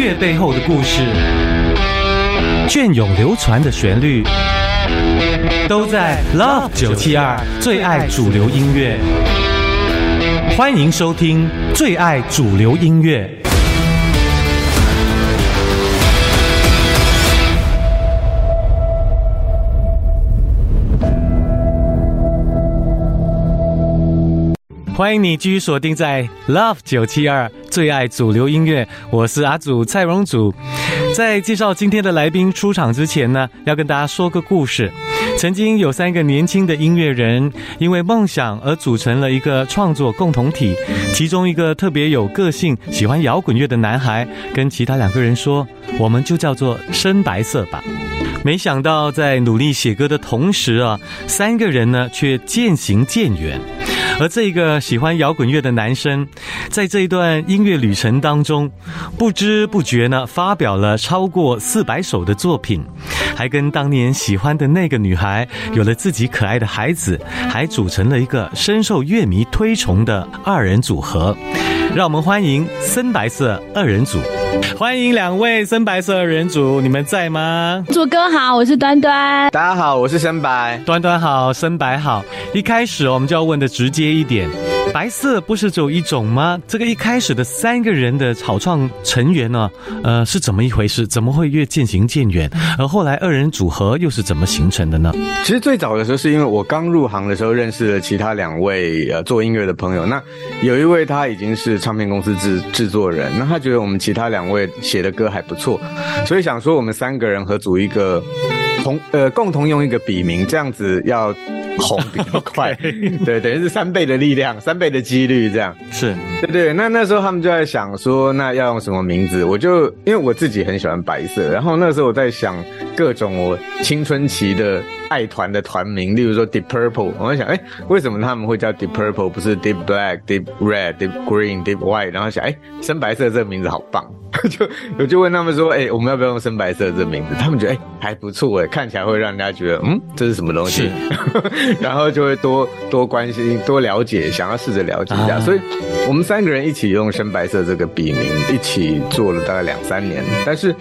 乐背后的故事，隽永流传的旋律，都在 Love 九七二最爱主流音乐。欢迎收听最爱主流音乐。欢迎你继续锁定在 Love 九七二最爱主流音乐，我是阿祖蔡荣祖。在介绍今天的来宾出场之前呢，要跟大家说个故事。曾经有三个年轻的音乐人，因为梦想而组成了一个创作共同体。其中一个特别有个性、喜欢摇滚乐的男孩，跟其他两个人说：“我们就叫做深白色吧。”没想到在努力写歌的同时啊，三个人呢却渐行渐远。而这个喜欢摇滚乐的男生，在这一段音乐旅程当中，不知不觉呢，发表了超过四百首的作品，还跟当年喜欢的那个女孩有了自己可爱的孩子，还组成了一个深受乐迷推崇的二人组合。让我们欢迎深白色二人组。欢迎两位深白色二人组，你们在吗？主哥好，我是端端。大家好，我是深白。端端好，深白好。一开始我们就要问的直接一点。白色不是只有一种吗？这个一开始的三个人的草创成员呢，呃，是怎么一回事？怎么会越渐行渐远？而后来二人组合又是怎么形成的呢？其实最早的时候是因为我刚入行的时候认识了其他两位呃做音乐的朋友，那有一位他已经是唱片公司制制作人，那他觉得我们其他两位写的歌还不错，所以想说我们三个人合组一个同呃共同用一个笔名，这样子要。红比较快，对，等于是三倍的力量，三倍的几率，这样是对对。那那时候他们就在想说，那要用什么名字？我就因为我自己很喜欢白色，然后那时候我在想各种我青春期的爱团的团名，例如说 Deep Purple，我在想，哎，为什么他们会叫 Deep Purple，不是 Deep Black、Deep Red、Deep Green、Deep White？然后想，哎，深白色这个名字好棒，就我就问他们说，哎，我们要不要用深白色这个名字？他们觉得，哎，还不错，哎，看起来会让人家觉得，嗯，这是什么东西？然后就会多多关心、多了解，想要试着了解一下。所以，我们三个人一起用深白色这个笔名，一起做了大概两三年。但是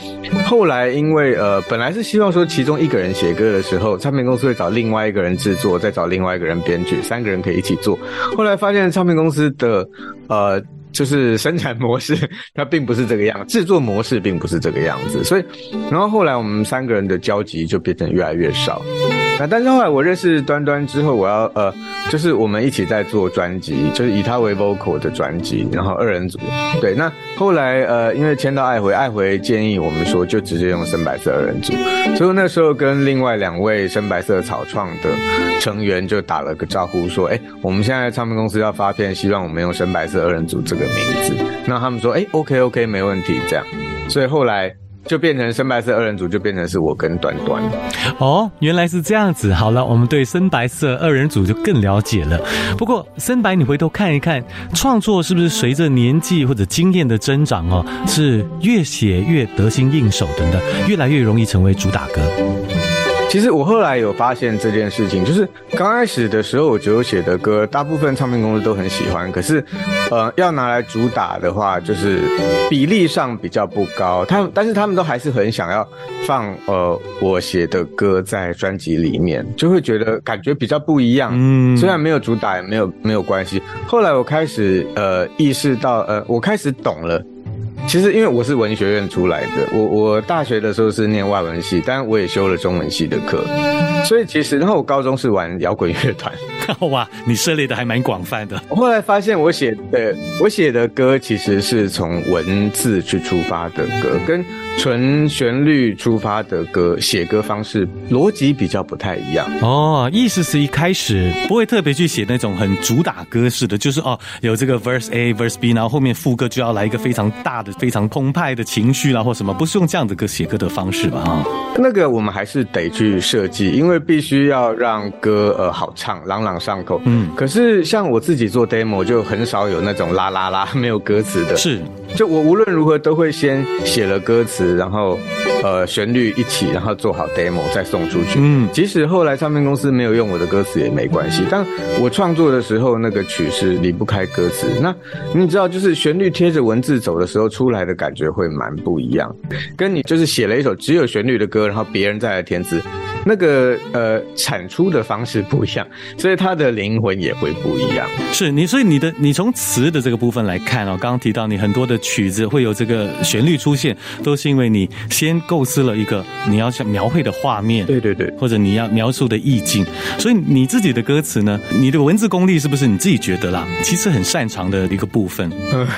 后来，因为呃，本来是希望说其中一个人写歌的时候，唱片公司会找另外一个人制作，再找另外一个人编剧，三个人可以一起做。后来发现唱片公司的呃。就是生产模式，它并不是这个样，制作模式并不是这个样子，所以，然后后来我们三个人的交集就变成越来越少。那但是后来我认识端端之后，我要呃，就是我们一起在做专辑，就是以他为 vocal 的专辑，然后二人组。对，那后来呃，因为签到爱回，爱回建议我们说就直接用深白色二人组，所以那时候跟另外两位深白色草创的成员就打了个招呼，说，哎，我们现在唱片公司要发片，希望我们用深白色二人组这个名字。那他们说，哎，OK OK，没问题，这样。所以后来。就变成深白色二人组，就变成是我跟短短。哦，原来是这样子。好了，我们对深白色二人组就更了解了。不过深白，你回头看一看，创作是不是随着年纪或者经验的增长哦，是越写越得心应手等等，越来越容易成为主打歌。其实我后来有发现这件事情，就是刚开始的时候，我觉得我写的歌大部分唱片公司都很喜欢，可是，呃，要拿来主打的话，就是比例上比较不高。他们，但是他们都还是很想要放呃我写的歌在专辑里面，就会觉得感觉比较不一样。嗯，虽然没有主打，也没有没有关系。后来我开始呃意识到，呃，我开始懂了。其实，因为我是文学院出来的，我我大学的时候是念外文系，但我也修了中文系的课，所以其实，然后我高中是玩摇滚乐团。哇，你涉猎的还蛮广泛的。我后来发现，我写的我写的歌其实是从文字去出发的歌，跟纯旋律出发的歌写歌方式逻辑比较不太一样。哦，意思是一开始不会特别去写那种很主打歌式的，就是哦有这个 verse A verse B，然后后面副歌就要来一个非常大的。非常澎湃的情绪啦，或什么，不是用这样的歌写歌的方式吧？哈，那个我们还是得去设计，因为必须要让歌呃好唱，朗朗朗上口。嗯，可是像我自己做 demo 就很少有那种啦啦啦没有歌词的。是，就我无论如何都会先写了歌词，然后呃旋律一起，然后做好 demo 再送出去。嗯，即使后来唱片公司没有用我的歌词也没关系，但我创作的时候那个曲是离不开歌词。那你知道，就是旋律贴着文字走的时候出来的感觉会蛮不一样，跟你就是写了一首只有旋律的歌，然后别人再来填词。那个呃，产出的方式不一样，所以它的灵魂也会不一样。是你，所以你的你从词的这个部分来看哦，刚刚提到你很多的曲子会有这个旋律出现，都是因为你先构思了一个你要想描绘的画面，对对对，或者你要描述的意境。所以你自己的歌词呢，你的文字功力是不是你自己觉得啦？其实很擅长的一个部分。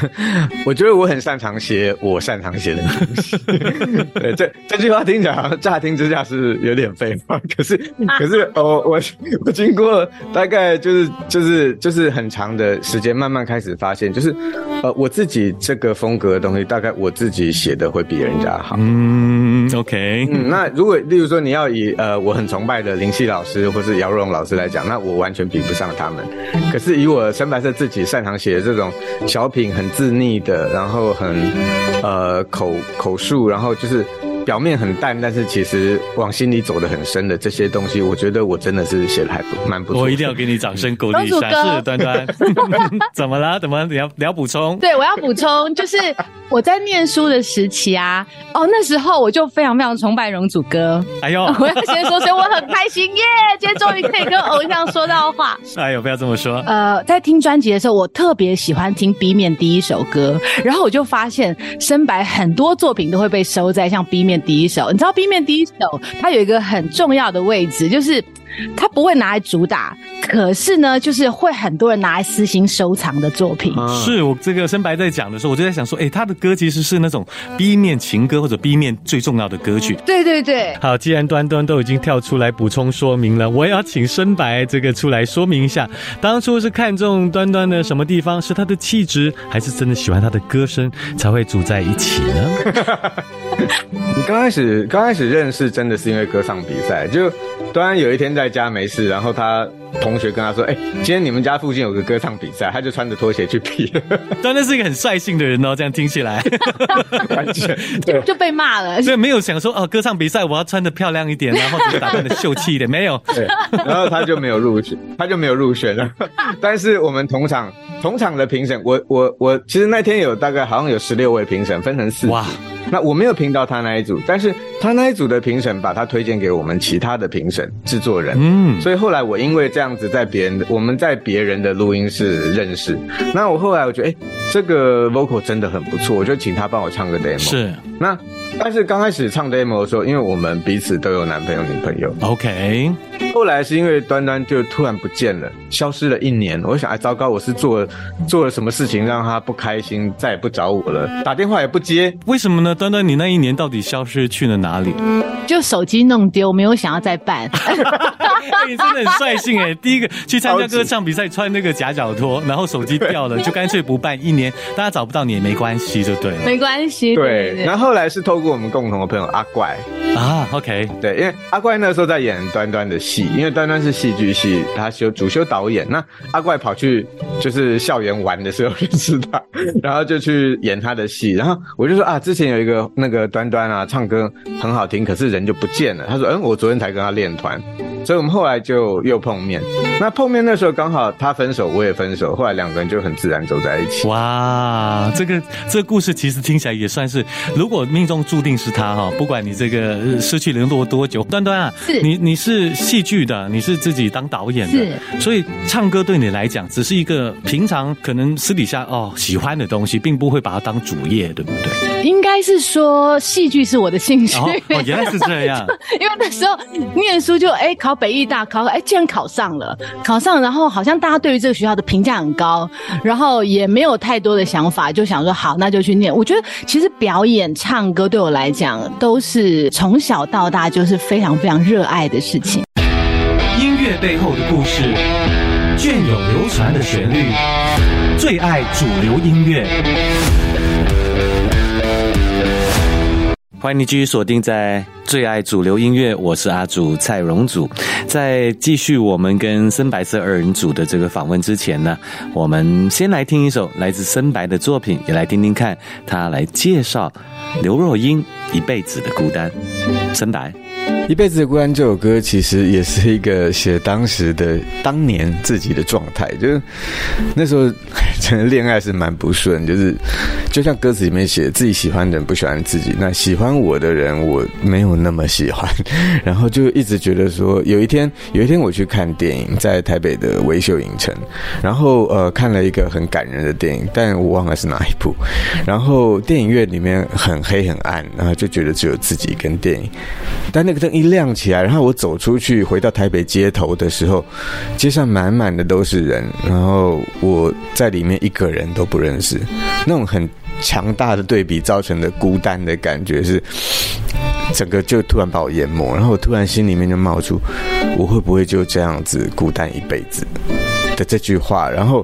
我觉得我很擅长写我擅长写的东西。对，这这句话听起来好像乍听之下是有点废。可是，可是，我我我经过大概就是就是就是很长的时间，慢慢开始发现，就是呃，我自己这个风格的东西，大概我自己写的会比人家好。嗯，OK。嗯，那如果例如说你要以呃我很崇拜的林夕老师或是姚若龙老师来讲，那我完全比不上他们。可是以我深白色自己擅长写的这种小品，很自腻的，然后很呃口口述，然后就是。表面很淡，但是其实往心里走的很深的这些东西，我觉得我真的是写的还不蛮不错。我一定要给你掌声鼓励一下，是端端。怎么了？怎么你要你要补充？对，我要补充，就是我在念书的时期啊，哦，那时候我就非常非常崇拜容祖哥。哎呦，我要先说，所以我很开心耶，今天终于可以跟偶像说到话。哎呦，不要这么说。呃，在听专辑的时候，我特别喜欢听 B 面第一首歌，然后我就发现深白很多作品都会被收在像 B 面。面第一首，你知道 B 面第一首，它有一个很重要的位置，就是它不会拿来主打，可是呢，就是会很多人拿来私心收藏的作品。是我这个深白在讲的时候，我就在想说，哎，他的歌其实是那种 B 面情歌或者 B 面最重要的歌曲。对对对。好，既然端端都已经跳出来补充说明了，我也要请深白这个出来说明一下，当初是看中端端的什么地方？是他的气质，还是真的喜欢他的歌声才会组在一起呢？你刚开始刚开始认识真的是因为歌唱比赛，就端然有一天在家没事，然后他同学跟他说：“哎，今天你们家附近有个歌唱比赛。”他就穿着拖鞋去比。端端是一个很率性的人哦，这样听起来，完全对就被骂了。所以没有想说哦，歌唱比赛我要穿的漂亮一点，然后打扮的秀气一点，没有。对，然后他就没有入选，他就没有入选了。但是我们同场同场的评审，我我我其实那天有大概好像有十六位评审，分成四哇。那我没有评到他那一组，但是他那一组的评审把他推荐给我们其他的评审制作人，嗯，所以后来我因为这样子在别人的我们在别人的录音室认识，那我后来我觉得哎，这个 vocal 真的很不错，我就请他帮我唱个 demo，是那。但是刚开始唱 demo 的时候，因为我们彼此都有男朋友女朋友，OK。后来是因为端端就突然不见了，消失了一年。我想，哎，糟糕，我是做做了什么事情让他不开心，再也不找我了，打电话也不接，为什么呢？端端，你那一年到底消失去了哪里？就手机弄丢，没有想要再办。你真的很率性哎！第一个去参加歌唱比赛，穿那个夹脚拖，然后手机掉了，就干脆不办一年，大家找不到你也没关系，就对了。没关系。对。然后后来是透过我们共同的朋友阿怪啊，OK，对，因为阿怪那时候在演端端的戏，因为端端是戏剧系，他修主修导演，那阿怪跑去就是校园玩的时候认识他，然后就去演他的戏，然后我就说啊，之前有一个那个端端啊，唱歌很好听，可是人就不见了。他说，嗯，我昨天才跟他练团。所以我们后来就又碰面，那碰面那时候刚好他分手，我也分手，后来两个人就很自然走在一起。哇，这个这个故事其实听起来也算是，如果命中注定是他哈，不管你这个失去联络多久，端端啊，你你是戏剧的，你是自己当导演的，所以唱歌对你来讲只是一个平常可能私底下哦喜欢的东西，并不会把它当主业，对不对？应该是说戏剧是我的兴趣。哦，原来是这样，因为那时候念书就哎考。考北艺大考，哎，竟然考上了，考上，然后好像大家对于这个学校的评价很高，然后也没有太多的想法，就想说好，那就去念。我觉得其实表演、唱歌对我来讲，都是从小到大就是非常非常热爱的事情。音乐背后的故事，隽永流传的旋律，最爱主流音乐。欢迎你继续锁定在最爱主流音乐，我是阿祖蔡荣祖。在继续我们跟深白色二人组的这个访问之前呢，我们先来听一首来自深白的作品，也来听听看他来介绍刘若英一辈子的孤单。深白。一辈子的孤单这首歌，其实也是一个写当时的当年自己的状态，就是那时候真的恋爱是蛮不顺，就是就像歌词里面写，自己喜欢的人不喜欢自己，那喜欢我的人我没有那么喜欢，然后就一直觉得说，有一天有一天我去看电影，在台北的维秀影城，然后呃看了一个很感人的电影，但我忘了是哪一部，然后电影院里面很黑很暗，然后就觉得只有自己跟电影，但那个灯一亮起来，然后我走出去回到台北街头的时候，街上满满的都是人，然后我在里面一个人都不认识，那种很强大的对比造成的孤单的感觉是，整个就突然把我淹没，然后我突然心里面就冒出，我会不会就这样子孤单一辈子？的这句话，然后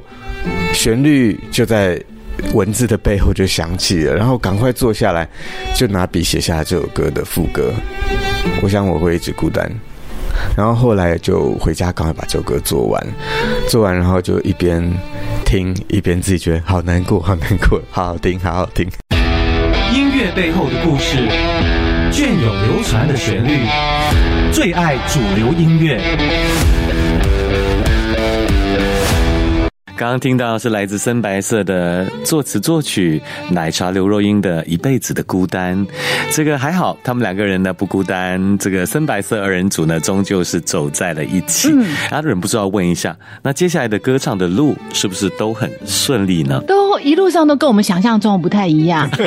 旋律就在文字的背后就响起了，然后赶快坐下来，就拿笔写下这首歌的副歌。我想我会一直孤单，然后后来就回家赶快把这首歌做完，做完然后就一边听一边自己觉得好难过，好难过，好好听，好好听。音乐背后的故事，隽永流传的旋律，最爱主流音乐。刚刚听到是来自深白色的作词作曲，奶茶刘若英的一辈子的孤单。这个还好，他们两个人呢不孤单。这个深白色二人组呢，终究是走在了一起。嗯，然后忍不住要问一下，那接下来的歌唱的路是不是都很顺利呢？都一路上都跟我们想象中不太一样。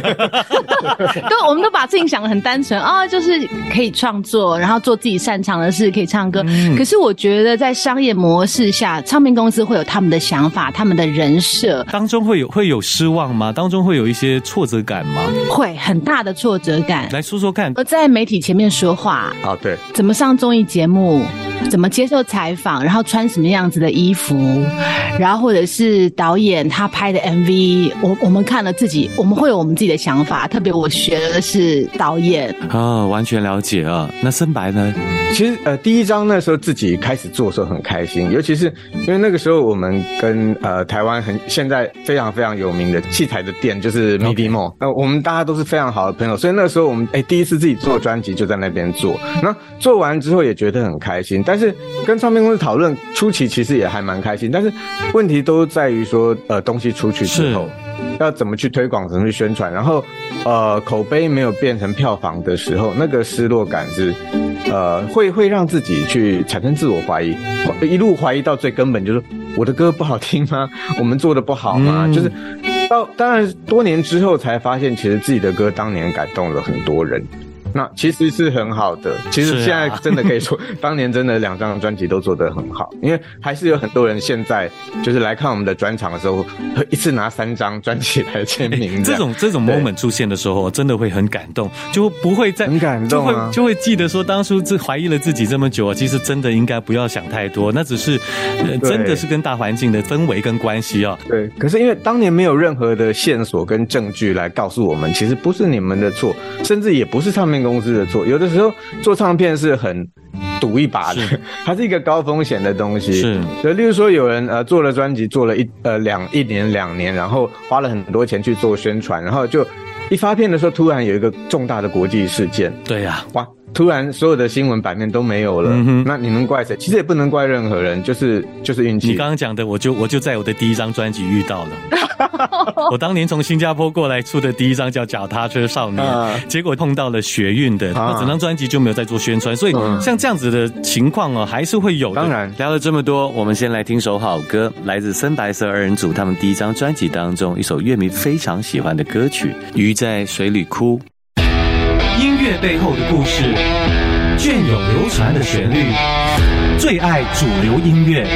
都我们都把自己想的很单纯啊，就是可以创作，然后做自己擅长的事，可以唱歌。可是我觉得在商业模式下，唱片公司会有他们的想法。他们的人设当中会有会有失望吗？当中会有一些挫折感吗？会很大的挫折感。来说说看。我在媒体前面说话啊，对，怎么上综艺节目，怎么接受采访，然后穿什么样子的衣服，然后或者是导演他拍的 MV，我我们看了自己，我们会有我们自己的想法。特别我学的是导演啊，完全了解啊。那深白呢？其实呃，第一张那时候自己开始做的时候很开心，尤其是因为那个时候我们跟呃，台湾很现在非常非常有名的器材的店就是 MIDI Mall，那我们大家都是非常好的朋友，所以那时候我们哎第一次自己做专辑就在那边做，那做完之后也觉得很开心。但是跟唱片公司讨论初期其实也还蛮开心，但是问题都在于说呃东西出去之后要怎么去推广，怎么去宣传，然后呃口碑没有变成票房的时候，那个失落感是呃会会让自己去产生自我怀疑，一路怀疑到最根本就是。我的歌不好听吗？我们做的不好吗？就是到当然多年之后才发现，其实自己的歌当年感动了很多人。那其实是很好的，其实现在真的可以说，当年真的两张专辑都做得很好，因为还是有很多人现在就是来看我们的专场的时候，会一次拿三张专辑来签名。这种这种 moment 出现的时候，真的会很感动，就不会再很感动，就会就会记得说当初这怀疑了自己这么久啊，其实真的应该不要想太多，那只是真的是跟大环境的氛围跟关系啊。对，可是因为当年没有任何的线索跟证据来告诉我们，其实不是你们的错，甚至也不是唱片。公司的错，有的时候做唱片是很赌一把的，它是一个高风险的东西。是，就例如说有人呃做了专辑，做了一呃两一年两年，然后花了很多钱去做宣传，然后就一发片的时候，突然有一个重大的国际事件。对呀，哇！突然，所有的新闻版面都没有了，那你能怪谁？其实也不能怪任何人，就是就是运气。你刚刚讲的，我就我就在我的第一张专辑遇到了。我当年从新加坡过来出的第一张叫《脚踏车少年》，结果碰到了学运的，整张专辑就没有再做宣传。所以像这样子的情况哦，还是会有。当然，聊了这么多，我们先来听首好歌，来自深白色二人组他们第一张专辑当中一首乐迷非常喜欢的歌曲《鱼在水里哭》。背后的故事，隽永流传的旋律，最爱主流音乐。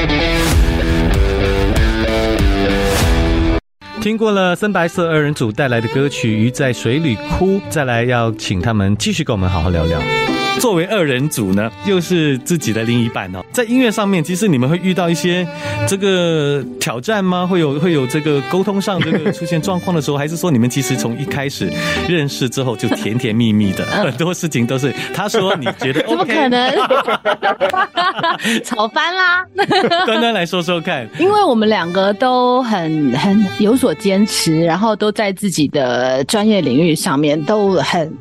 听过了深白色二人组带来的歌曲《鱼在水里哭》，再来要请他们继续跟我们好好聊聊。作为二人组呢，又是自己的另一半哦，在音乐上面，其实你们会遇到一些这个挑战吗？会有会有这个沟通上这个出现状况的时候，还是说你们其实从一开始认识之后就甜甜蜜蜜的，很多事情都是他说你觉得 OK，怎么可能？吵翻啦！端端来说说看，因为我们两个都很很有所坚持，然后都在自己的专业领域上面都很，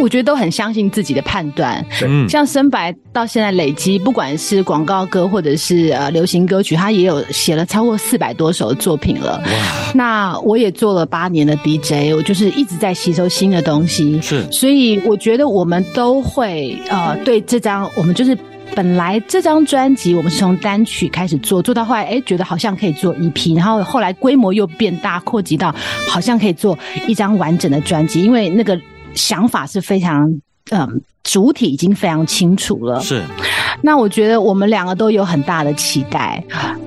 我觉得都很相信自己的判断。嗯，像深白到现在累积，不管是广告歌或者是呃流行歌曲，他也有写了超过四百多首作品了。哇，那我也做了八年的 DJ，我就是一直在吸收新的东西。是所以我觉得我们都会呃，对这张我们就是本来这张专辑我们是从单曲开始做，做到后来哎觉得好像可以做 EP，然后后来规模又变大，扩及到好像可以做一张完整的专辑，因为那个想法是非常嗯。主体已经非常清楚了，是，那我觉得我们两个都有很大的期待，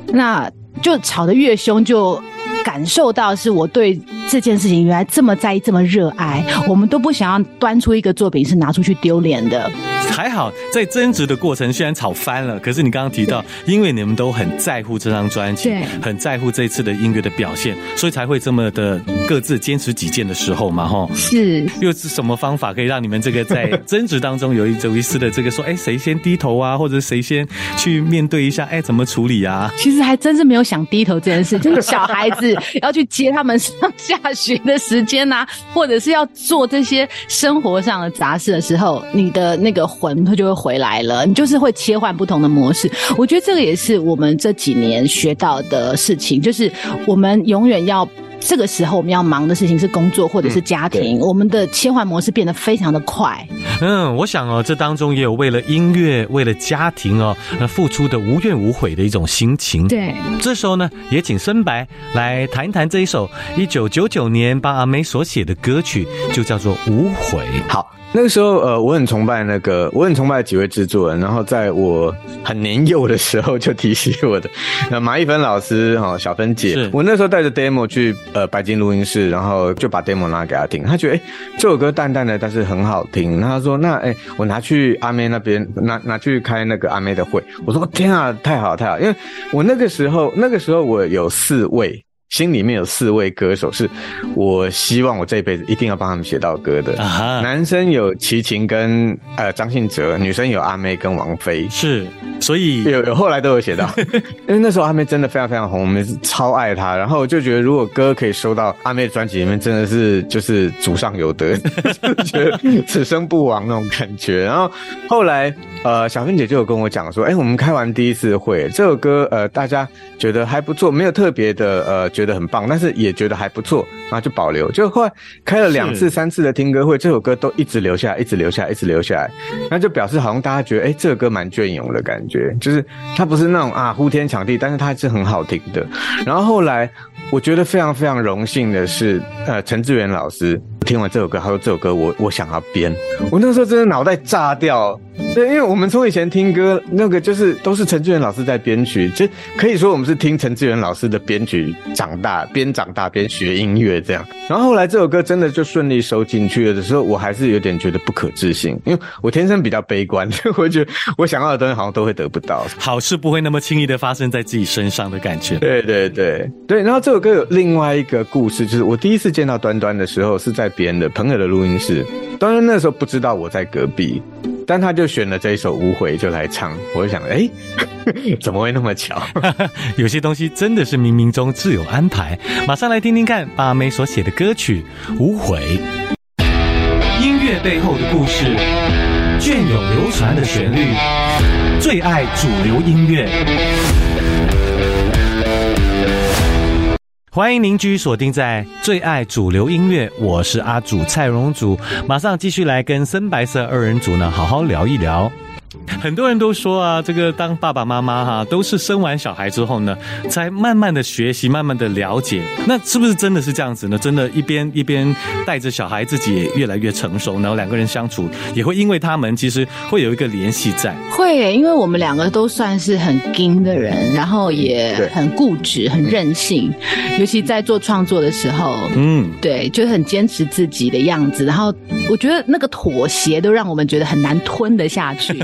那就吵得越凶，就感受到是我对这件事情原来这么在意，这么热爱，我们都不想要端出一个作品是拿出去丢脸的。还好，在争执的过程虽然吵翻了，可是你刚刚提到，因为你们都很在乎这张专辑，很在乎这次的音乐的表现，所以才会这么的各自坚持己见的时候嘛，吼。是，又是什么方法可以让你们这个在争执当中有一有一丝的这个说，哎，谁先低头啊，或者谁先去面对一下，哎，怎么处理啊？其实还真是没有想低头这件事，就是小孩子要去接他们上下学的时间呐、或者是要做这些生活上的杂事的时候，你的那个魂它就会回来了，你就是会切换不同的模式。我觉得这个也是我们这几年学到的事情，就是我们永远要。这个时候我们要忙的事情是工作或者是家庭，我们的切换模式变得非常的快。嗯，我想哦，这当中也有为了音乐、为了家庭哦，呃，付出的无怨无悔的一种心情。对，这时候呢，也请深白来谈一谈这一首一九九九年帮阿妹所写的歌曲，就叫做《无悔》。好，那个时候呃，我很崇拜那个，我很崇拜几位制作人，然后在我很年幼的时候就提起我的，那马一芬老师哈、小芬姐，我那时候带着 demo 去呃白金录音室，然后就把 demo 拿给他听，他觉得哎、这首歌淡淡的，但是很好听，然后他说那哎、我拿去阿妹那边拿拿去开那个阿妹的会，我说天啊，太好太好，因为我那个时候那个时候我有四位。心里面有四位歌手，是我希望我这一辈子一定要帮他们写到歌的。啊，男生有齐秦跟呃张信哲，女生有阿妹跟王菲，是，所以有有后来都有写到，因为那时候阿妹真的非常非常红，我们是超爱她，然后我就觉得如果歌可以收到阿妹的专辑里面，真的是就是祖上有德，就是觉得此生不枉那种感觉。然后后来呃小芬姐就有跟我讲说，哎、我们开完第一次会，这首歌呃大家觉得还不错，没有特别的呃觉得很棒，但是也觉得还不错，然后就保留。就后来开了两次、三次的听歌会，这首歌都一直留下来，一直留下来，一直留下来，那就表示好像大家觉得，哎、这个歌蛮隽永的感觉，就是它不是那种啊呼天抢地，但是它是很好听的。然后后来我觉得非常非常荣幸的是，呃，陈志远老师听完这首歌，他说这首歌我我想要编，我那时候真的脑袋炸掉。对，因为我们从以前听歌，那个就是都是陈志远老师在编曲，就可以说我们是听陈志远老师的编曲长大，边长大边学音乐这样。然后后来这首歌真的就顺利收进去了的时候，我还是有点觉得不可置信，因为我天生比较悲观，我觉得我想要的东西好像都会得不到。好事不会那么轻易的发生在自己身上的感觉。对对对对，然后这首歌有另外一个故事，就是我第一次见到端端的时候是在别人的朋友的录音室，当然那时候不知道我在隔壁，但他就选了这一首《无悔》就来唱，我就想，哎，怎么会那么巧？有些东西真的是冥冥中自有安排。马上来听听看八妹所写的歌曲《无悔》。音乐背后的故事，隽永流传的旋律，最爱主流音乐。欢迎邻居锁定在最爱主流音乐，我是阿祖蔡荣祖，马上继续来跟深白色二人组呢好好聊一聊。很多人都说啊，这个当爸爸妈妈哈，都是生完小孩之后呢，才慢慢的学习，慢慢的了解。那是不是真的是这样子呢？真的，一边一边带着小孩，自己也越来越成熟，然后两个人相处也会因为他们其实会有一个联系在。会耶，因为我们两个都算是很硬的人，然后也很固执、很任性，尤其在做创作的时候，嗯，对，就很坚持自己的样子。然后我觉得那个妥协都让我们觉得很难吞得下去。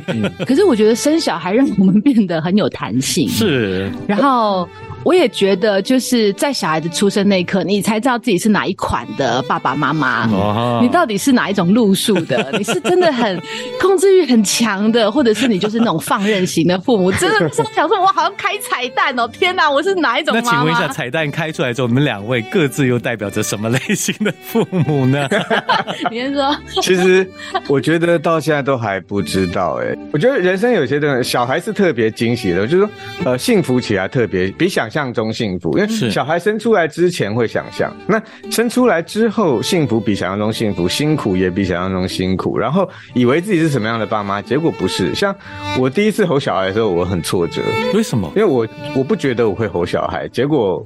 可是我觉得生小孩让我们变得很有弹性。是，然后我也觉得，就是在小孩子出生那一刻，你才知道自己是哪一款的爸爸妈妈。哦你到底是哪一种路数的？你是真的很 控制欲很强的，或者是你就是那种放任型的父母？真的是想说，我好像开彩蛋哦！天哪，我是哪一种妈妈？那请问一下，彩蛋开出来之后，你们两位各自又代表着什么类型的父母呢？你先说，其实我觉得到现在都还不知道哎、我觉得人生有些东西，小孩是特别惊喜的，就是说呃幸福起来特别比想象中幸福，因为小孩生出来之前会想象，那生出来之后幸福比想象中幸福，辛苦也比想象中辛苦，然后以为自己是什么样的爸妈，结果不是。像我第一次吼小孩的时候，我很挫折，为什么？因为我我不觉得我会吼小孩，结果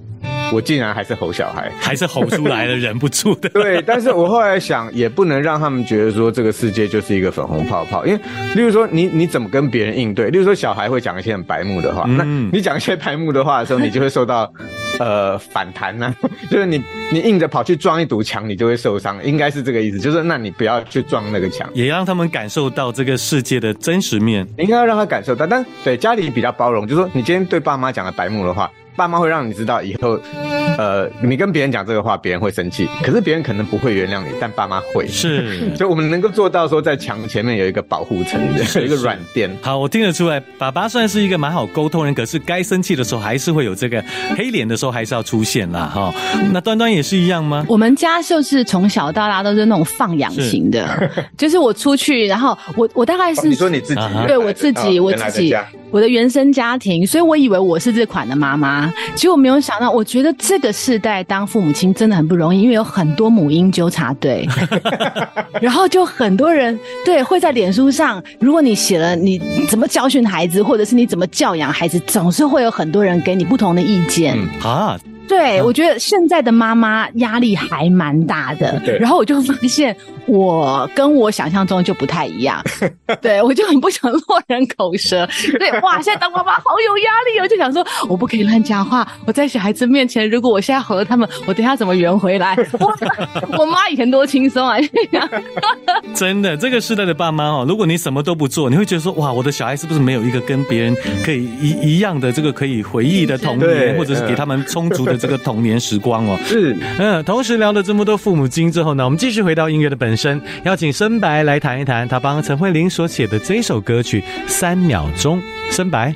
我竟然还是吼小孩。还是吼出来了，忍不住的。对，但是我后来想，也不能让他们觉得说这个世界就是一个粉红泡泡，因为，例如说你你怎么跟别人应对，例如说小孩会讲一些很白目的话，嗯那你讲一些白目的话的时候，你就会受到呃反弹呢、就是你你硬着跑去撞一堵墙，你就会受伤，应该是这个意思，就是那你不要去撞那个墙。也让他们感受到这个世界的真实面。你应该要让他感受到，但对家里比较包容，就是说你今天对爸妈讲了白目的话，爸妈会让你知道以后，呃，你跟别人讲这个话，别人会生气，可是别人可能不会原谅你，但爸妈会。是。所以我们能够做到说，在墙前面有一个保护层，有一个软垫。好，我听得出来，爸爸算是一个蛮好沟通人，可是该生气的时候还是会有这个黑脸的时候还是要出现啦，哈。那端端也是一样吗？我们家就是从小到大都是那种放养型的，就是我出去，然后我我大概是、哦你说你自己啊，对我自己，哦我自己我的原生家庭，所以我以为我是这款的妈妈，结果没有想到，我觉得这个世代当父母亲真的很不容易，因为有很多母婴纠察队，然后就很多人对会在脸书上，如果你写了你怎么教训孩子，或者是你怎么教养孩子，总是会有很多人给你不同的意见。嗯啊，对，我觉得现在的妈妈压力还蛮大的。对然后我就发现我跟我想象中就不太一样。对，我就很不想落人口舌。对，哇，现在当妈妈好有压力哦，就想说我不可以乱讲话。我在小孩子面前，如果我现在吼了他们，我等一下怎么圆回来？哇，我妈以前多轻松啊！真的，这个时代的爸妈哦，如果你什么都不做，你会觉得说，哇，我的小孩是不是没有一个跟别人可以一一样的这个可以回忆的童年，或者是给他们充足的这个童年时光哦？是嗯，同时聊了这么多父母经之后呢，我们继续回到音乐的本生，邀请深白来谈一谈他帮陈慧琳所写的这首歌曲《三秒钟》。深白，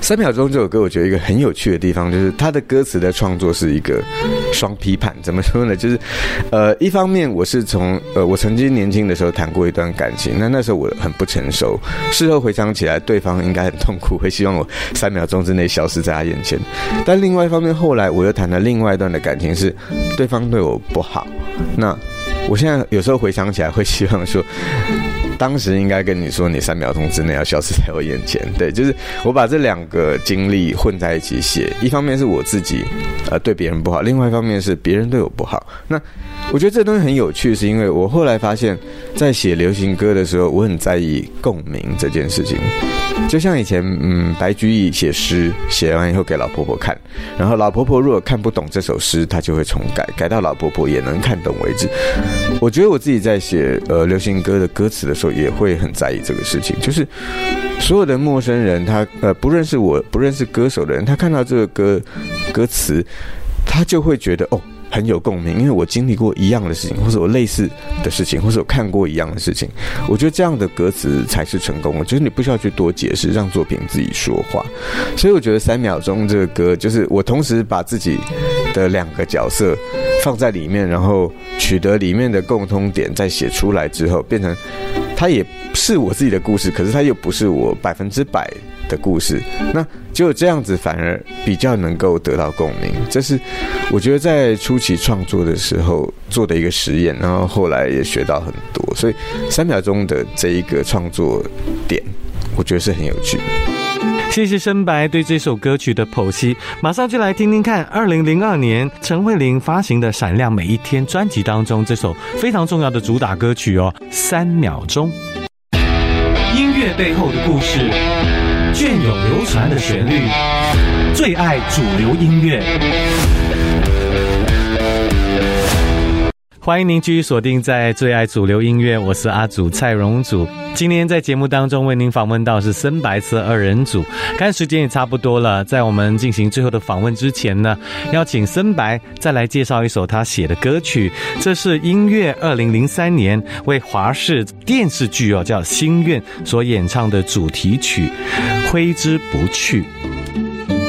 三秒钟这首歌，我觉得一个很有趣的地方，就是他的歌词的创作是一个双批判。怎么说呢？就是，呃，一方面我是从呃，我曾经年轻的时候谈过一段感情，那那时候我很不成熟，事后回想起来，对方应该很痛苦，会希望我三秒钟之内消失在他眼前。但另外一方面，后来我又谈了另外一段的感情，是对方对我不好。那我现在有时候回想起来，会希望说。当时应该跟你说，你三秒钟之内要消失在我眼前。对，就是我把这两个经历混在一起写，一方面是我自己，呃，对别人不好；，另外一方面是别人对我不好。那我觉得这东西很有趣，是因为我后来发现，在写流行歌的时候，我很在意共鸣这件事情。就像以前，嗯，白居易写诗，写完以后给老婆婆看，然后老婆婆如果看不懂这首诗，她就会重改，改到老婆婆也能看懂为止。我觉得我自己在写呃流行歌的歌词的时候，也会很在意这个事情，就是所有的陌生人，他呃不认识我不认识歌手的人，他看到这个歌歌词，他就会觉得哦。很有共鸣，因为我经历过一样的事情，或者我类似的事情，或者我看过一样的事情。我觉得这样的歌词才是成功的，就是你不需要去多解释，让作品自己说话。所以我觉得三秒钟这个歌，就是我同时把自己的两个角色放在里面，然后取得里面的共通点，再写出来之后，变成它也是我自己的故事，可是它又不是我百分之百的故事。那只有这样子，反而比较能够得到共鸣。这是我觉得在初期创作的时候做的一个实验，然后后来也学到很多。所以三秒钟的这一个创作点，我觉得是很有趣。谢谢深白对这首歌曲的剖析，马上就来听听看。二零零二年陈慧琳发行的《闪亮每一天》专辑当中，这首非常重要的主打歌曲哦，《三秒钟》。音乐背后的故事，隽永流传的旋律，最爱主流音乐。欢迎您继续锁定在最爱主流音乐，我是阿祖蔡荣祖。今天在节目当中为您访问到是深白色二人组，看时间也差不多了，在我们进行最后的访问之前呢，邀请深白再来介绍一首他写的歌曲，这是音乐二零零三年为华视电视剧哦叫《心愿》所演唱的主题曲《挥之不去》。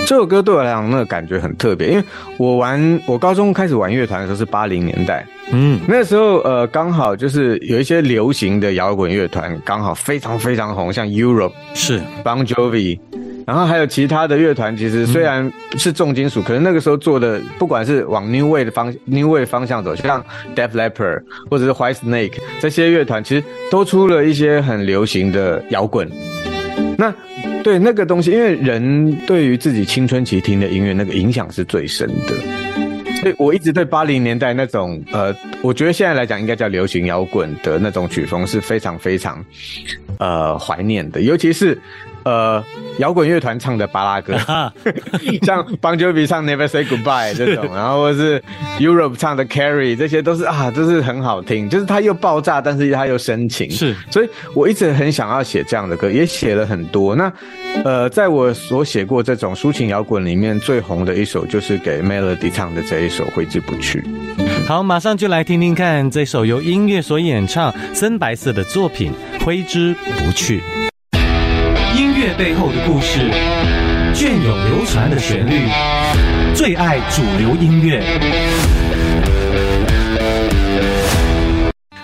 这首歌对我来讲，那个感觉很特别，因为我玩我高中开始玩乐团的时候是八零年代，嗯，那时候呃刚好就是有一些流行的摇滚乐团刚好非常非常红，像 Europe 是。Bon Jovi，然后还有其他的乐团，其实虽然是重金属，可是那个时候做的不管是往 New Way 的方 New Way 方向走，像 Def Leppard 或者是 White Snake 这些乐团，其实都出了一些很流行的摇滚，那。对那个东西，因为人对于自己青春期听的音乐，那个影响是最深的，所以我一直对八零年代那种呃，我觉得现在来讲应该叫流行摇滚的那种曲风是非常非常呃怀念的，尤其是。呃，摇滚乐团唱的巴拉歌，像 Bon Jovi 唱 Never Say Goodbye 这种，然后或是 Europe 唱的 Carry，这些都是啊，都是很好听。就是它又爆炸，但是它又深情。是，所以我一直很想要写这样的歌，也写了很多。那呃，在我所写过这种抒情摇滚里面，最红的一首就是给 Melody 唱的这一首《挥之不去》。好，马上就来听听看这首由音乐所演唱深白色的作品《挥之不去》。背后的故事，隽永流传的旋律，最爱主流音乐。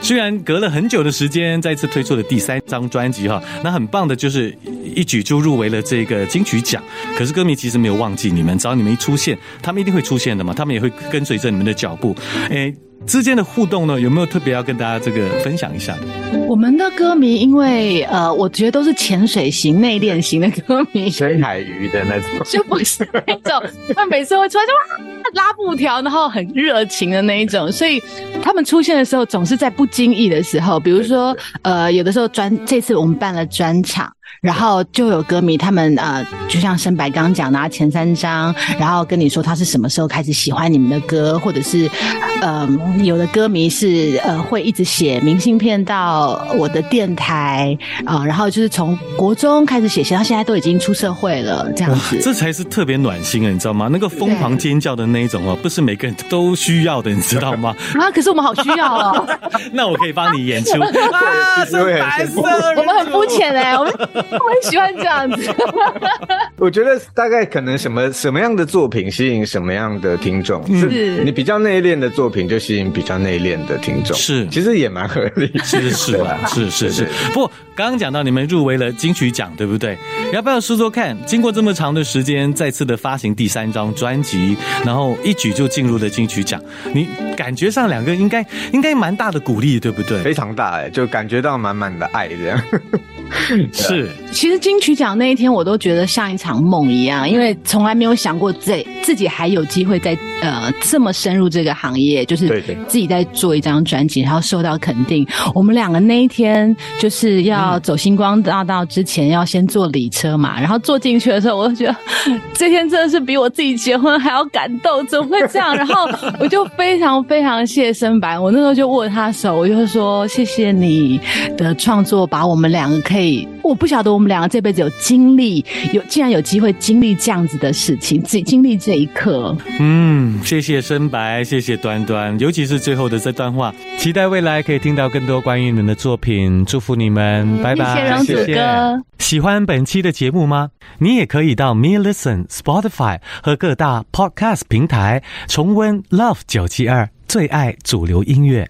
虽然隔了很久的时间，再次推出了第三张专辑哈，那很棒的就是一举就入围了这个金曲奖。可是歌迷其实没有忘记你们，只要你们一出现，他们一定会出现的嘛，他们也会跟随着你们的脚步。哎。之间的互动呢，有没有特别要跟大家这个分享一下的？我们的歌迷，因为呃，我觉得都是潜水型、内敛型的歌迷，深海鱼的那种，就不是那种，他每次会出来就哇拉布条，然后很热情的那一种，所以他们出现的时候总是在不经意的时候，比如说呃，有的时候专这次我们办了专场。然后就有歌迷，他们呃，就像申白刚刚讲的前三张，然后跟你说他是什么时候开始喜欢你们的歌，或者是，呃，有的歌迷是呃会一直写明信片到我的电台啊，然后就是从国中开始写，写到现在都已经出社会了，这样子，这才是特别暖心啊，你知道吗？那个疯狂尖叫的那一种哦，不是每个人都需要的，你知道吗？啊，可是我们好需要哦。那我可以帮你演出 啊，是白色，我们很肤浅哎，我们。我很喜欢这样子。我觉得大概可能什么什么样的作品吸引什么样的听众，是你比较内敛的作品就吸引比较内敛的听众，是其实也蛮合理，是是是是是。不过刚刚讲到你们入围了金曲奖，对不对？要不要说说看？经过这么长的时间，再次的发行第三张专辑，然后一举就进入了金曲奖，你感觉上两个应该应该蛮大的鼓励，对不对？非常大哎，就感觉到满满的爱这样。是，其实金曲奖那一天，我都觉得像一场梦一样，因为从来没有想过自自己还有机会在呃这么深入这个行业，就是自己在做一张专辑，然后受到肯定。我们两个那一天就是要走星光大道之前，要先坐礼车嘛，然后坐进去的时候，我就觉得这天真的是比我自己结婚还要感动，怎么会这样？然后我就非常非常谢申白，我那时候就握他手，我就说谢谢你的创作，把我们两个。可以，我不晓得我们两个这辈子有经历，有竟然有机会经历这样子的事情，经经历这一刻。嗯，谢谢深白，谢谢端端，尤其是最后的这段话，期待未来可以听到更多关于你们的作品，祝福你们，拜拜，谢谢哥。喜欢本期的节目吗？你也可以到 Me Listen、Spotify 和各大 Podcast 平台重温 Love 九七二最爱主流音乐。